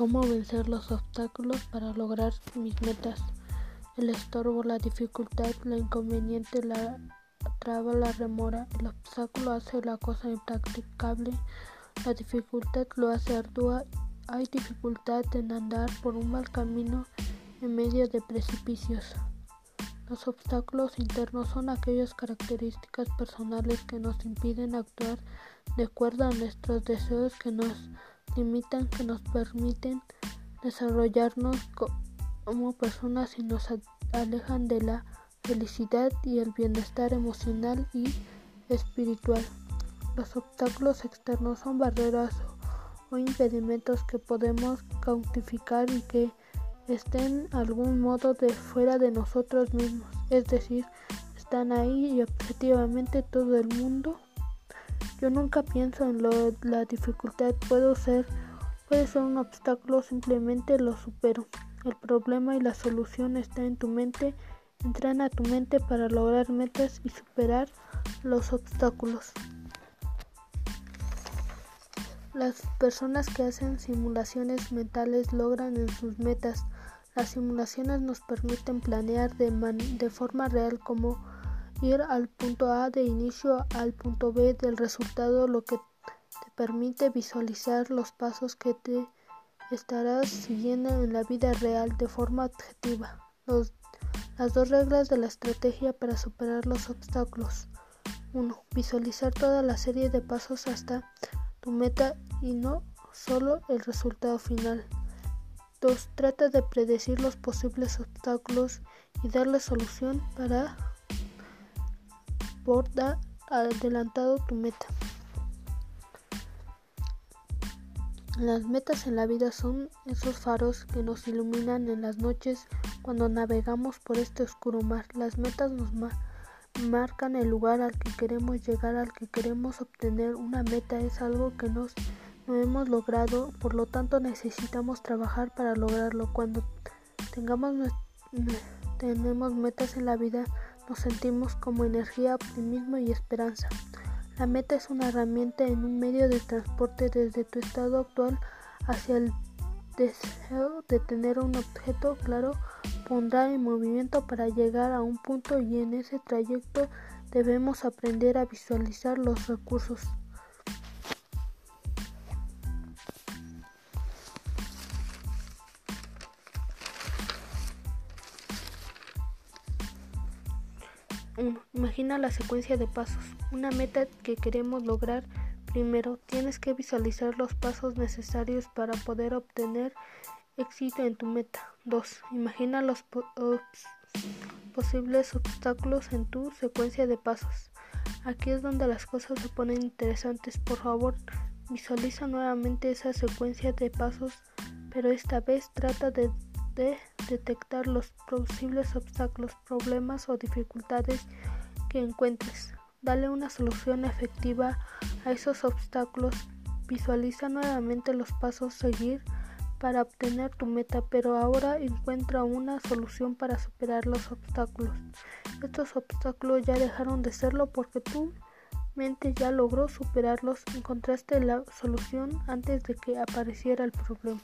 cómo vencer los obstáculos para lograr mis metas. El estorbo, la dificultad, la inconveniente, la traba, la remora. El obstáculo hace la cosa impracticable. La dificultad lo hace ardua. Hay dificultad en andar por un mal camino en medio de precipicios. Los obstáculos internos son aquellas características personales que nos impiden actuar de acuerdo a nuestros deseos que nos limitan, que nos permiten desarrollarnos como personas y nos alejan de la felicidad y el bienestar emocional y espiritual. Los obstáculos externos son barreras o impedimentos que podemos cautificar y que estén algún modo de fuera de nosotros mismos, es decir, están ahí y objetivamente todo el mundo yo nunca pienso en lo, la dificultad, puedo ser, puede ser un obstáculo, simplemente lo supero. El problema y la solución está en tu mente. Entrena tu mente para lograr metas y superar los obstáculos. Las personas que hacen simulaciones mentales logran en sus metas. Las simulaciones nos permiten planear de, de forma real cómo ir al punto A de inicio al punto B del resultado, lo que te permite visualizar los pasos que te estarás siguiendo en la vida real de forma objetiva. las dos reglas de la estrategia para superar los obstáculos. 1. Visualizar toda la serie de pasos hasta tu meta y no solo el resultado final. 2. Trata de predecir los posibles obstáculos y darle solución para Adelantado tu meta. Las metas en la vida son esos faros que nos iluminan en las noches cuando navegamos por este oscuro mar. Las metas nos marcan el lugar al que queremos llegar, al que queremos obtener. Una meta es algo que nos no hemos logrado, por lo tanto necesitamos trabajar para lograrlo. Cuando tengamos tenemos metas en la vida, nos sentimos como energía, optimismo y esperanza. La meta es una herramienta en un medio de transporte desde tu estado actual hacia el deseo de tener un objeto claro pondrá en movimiento para llegar a un punto y en ese trayecto debemos aprender a visualizar los recursos. Imagina la secuencia de pasos. Una meta que queremos lograr. Primero, tienes que visualizar los pasos necesarios para poder obtener éxito en tu meta. 2. Imagina los posibles obstáculos en tu secuencia de pasos. Aquí es donde las cosas se ponen interesantes. Por favor, visualiza nuevamente esa secuencia de pasos, pero esta vez trata de detectar los posibles obstáculos, problemas o dificultades que encuentres. Dale una solución efectiva a esos obstáculos. Visualiza nuevamente los pasos a seguir para obtener tu meta, pero ahora encuentra una solución para superar los obstáculos. Estos obstáculos ya dejaron de serlo porque tu mente ya logró superarlos. Encontraste la solución antes de que apareciera el problema.